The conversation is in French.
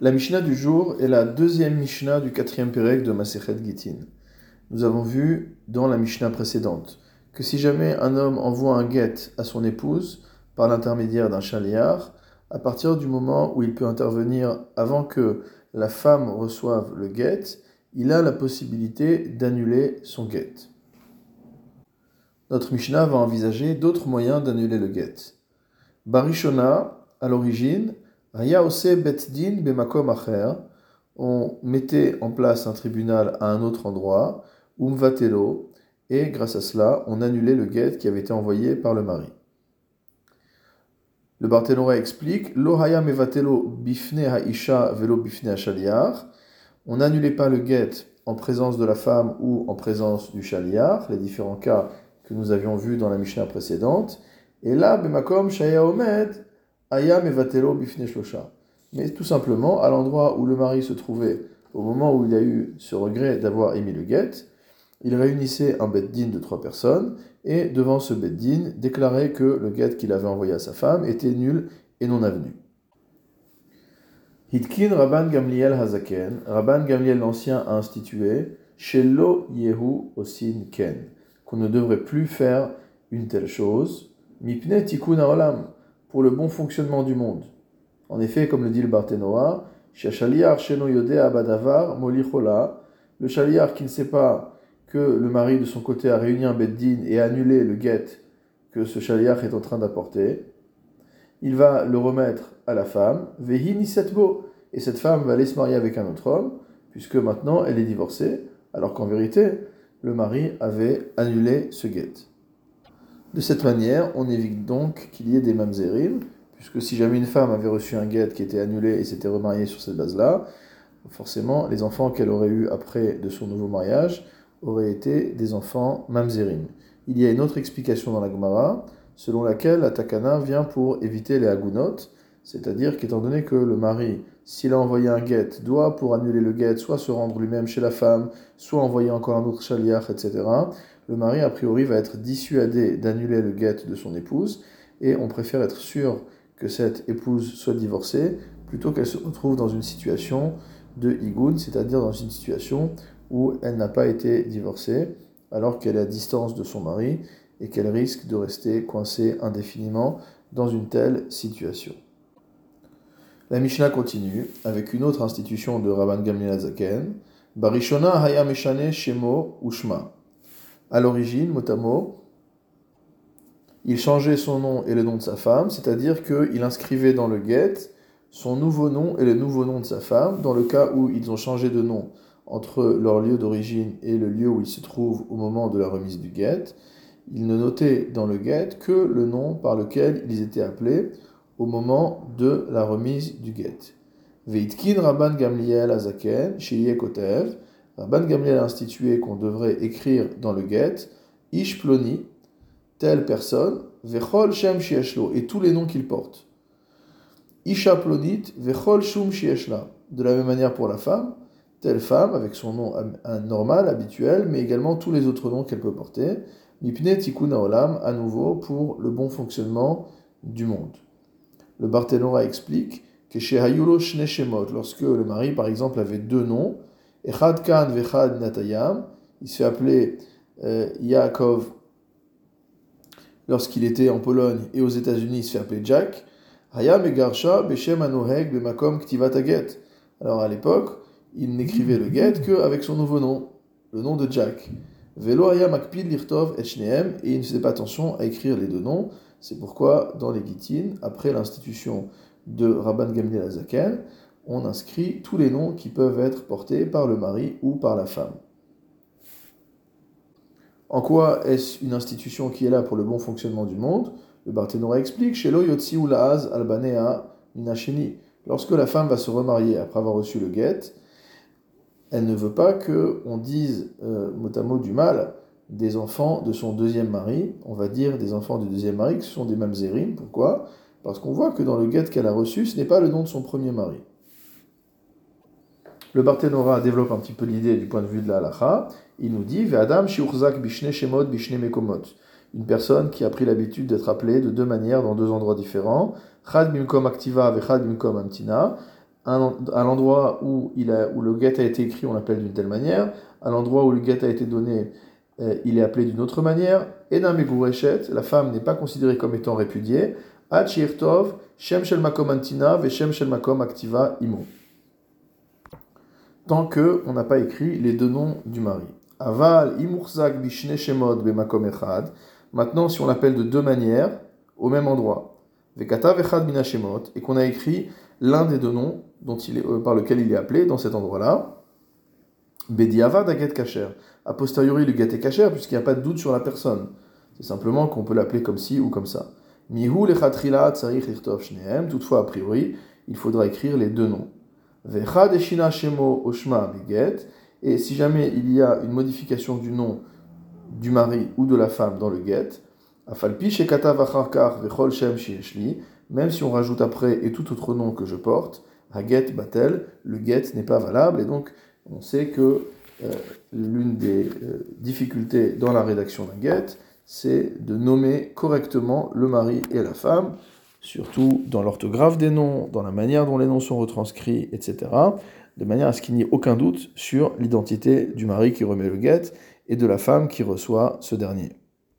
La Mishnah du jour est la deuxième Mishnah du quatrième Pérec de Masechet Gitin. Nous avons vu dans la Mishnah précédente que si jamais un homme envoie un guet à son épouse par l'intermédiaire d'un chaliard, à partir du moment où il peut intervenir avant que la femme reçoive le guet, il a la possibilité d'annuler son guet. Notre Mishnah va envisager d'autres moyens d'annuler le guet. Barishona, à l'origine, on mettait en place un tribunal à un autre endroit, Umvatelo, et grâce à cela, on annulait le guet qui avait été envoyé par le mari. Le Barthénora explique Lohaya mevatelo bifne haisha velo bifne. On n'annulait pas le guet en présence de la femme ou en présence du chaliar, les différents cas que nous avions vus dans la Mishnah précédente. Et là, bemakom shaya Ayam evatelo bifne shlosha. Mais tout simplement, à l'endroit où le mari se trouvait au moment où il a eu ce regret d'avoir émis le guet, il réunissait un beddin de trois personnes et devant ce beddin déclarait que le guet qu'il avait envoyé à sa femme était nul et non avenu. Hitkin Rabban Gamliel Hazaken, Rabban Gamliel l'Ancien a institué Shelo Yehu Osin Ken, qu'on ne devrait plus faire une telle chose, Mipne Tikkun Olam, pour le bon fonctionnement du monde. En effet, comme le dit le Barthénoa, le chaliar qui ne sait pas que le mari de son côté a réuni un beddin et a annulé le guet que ce chaliar est en train d'apporter, il va le remettre à la femme, et cette femme va aller se marier avec un autre homme, puisque maintenant elle est divorcée, alors qu'en vérité, le mari avait annulé ce guet. De cette manière, on évite donc qu'il y ait des mamzerim, puisque si jamais une femme avait reçu un guet qui était annulé et s'était remariée sur cette base-là, forcément, les enfants qu'elle aurait eus après de son nouveau mariage auraient été des enfants mamzerim. Il y a une autre explication dans la Gemara, selon laquelle la takana vient pour éviter les agunot, c'est-à-dire qu'étant donné que le mari, s'il a envoyé un guet, doit pour annuler le guet soit se rendre lui-même chez la femme, soit envoyer encore un autre chaliach, etc., le mari, a priori, va être dissuadé d'annuler le guet de son épouse, et on préfère être sûr que cette épouse soit divorcée, plutôt qu'elle se retrouve dans une situation de higoun, c'est-à-dire dans une situation où elle n'a pas été divorcée, alors qu'elle est à distance de son mari, et qu'elle risque de rester coincée indéfiniment dans une telle situation. La Mishnah continue avec une autre institution de Rabban Gamliel Zaken, Barishona Hayameshane Shemo Ushma. À l'origine, mot il changeait son nom et le nom de sa femme, c'est-à-dire qu'il inscrivait dans le guet son nouveau nom et le nouveau nom de sa femme, dans le cas où ils ont changé de nom entre leur lieu d'origine et le lieu où ils se trouvent au moment de la remise du guet. Il ne notait dans le guet que le nom par lequel ils étaient appelés au moment de la remise du guet. Veitkin Rabban Gamliel Azaken, Kotev, Rabban Gamliel a institué qu'on devrait écrire dans le get Ish Ploni, telle personne, Vechol Shem Shieshlo, et tous les noms qu'il porte. Isha Plonit, Vechol Shum Shieshla. De la même manière pour la femme, telle femme, avec son nom normal, habituel, mais également tous les autres noms qu'elle peut porter. Mipne Tikkun Olam, à nouveau, pour le bon fonctionnement du monde. Le Barthénora explique que chez Hayulo lorsque le mari, par exemple, avait deux noms, Echad Kan Vechad Natayam, il se fait appeler euh, Yaakov lorsqu'il était en Pologne et aux États-Unis, il se fait appeler Jack. Hayam et Beshem Anoheg Bemakom Ktivataget. Alors à l'époque, il n'écrivait le get qu'avec son nouveau nom, le nom de Jack. Velo Hayam Akpid Lirtov et et il ne faisait pas attention à écrire les deux noms. C'est pourquoi, dans les Gittin, après l'institution de Rabban Gamliel Azaken, on inscrit tous les noms qui peuvent être portés par le mari ou par la femme. En quoi est-ce une institution qui est là pour le bon fonctionnement du monde? Le Barthénora explique chez Yotsi ou Albanea Minasheni. Lorsque la femme va se remarier après avoir reçu le guet, elle ne veut pas qu'on dise euh, mot à mot du mal des enfants de son deuxième mari. On va dire des enfants du deuxième mari que ce sont des mamzerim. Pourquoi? Parce qu'on voit que dans le guet qu'elle a reçu, ce n'est pas le nom de son premier mari. Le Barthénora développe un petit peu l'idée du point de vue de la halacha. Il nous dit shiurzak shemot. Une personne qui a pris l'habitude d'être appelée de deux manières dans deux endroits différents. Chad bimkom activa vechad bimkom amtina. à l'endroit où, le get a été écrit, on l'appelle d'une telle manière. À l'endroit où le get a été donné, euh, il est appelé d'une autre manière. Et dans la femme n'est pas considérée comme étant répudiée. Achirtov, Shem Shel Antina, Veshem Shel Makom Activa Imo. Tant que on n'a pas écrit les deux noms du mari. Aval, Imurzak Bishne Shemod Bemakom. Maintenant, si on l'appelle de deux manières, au même endroit. Vekata Vechad Minashemot, et qu'on a écrit l'un des deux noms dont il est, euh, par lequel il est appelé dans cet endroit-là. Bediava Daget Kacher. A posteriori, le est kacher puisqu'il n'y a pas de doute sur la personne. C'est simplement qu'on peut l'appeler comme ci ou comme ça. Mihu lechatrila tsarich lichtov shneem. Toutefois, a priori, il faudra écrire les deux noms. Et si jamais il y a une modification du nom du mari ou de la femme dans le get. Même si on rajoute après et tout autre nom que je porte, Haget Batel, le get n'est pas valable, et donc on sait que euh, l'une des euh, difficultés dans la rédaction d'un get, c'est de nommer correctement le mari et la femme, surtout dans l'orthographe des noms, dans la manière dont les noms sont retranscrits, etc., de manière à ce qu'il n'y ait aucun doute sur l'identité du mari qui remet le get et de la femme qui reçoit ce dernier.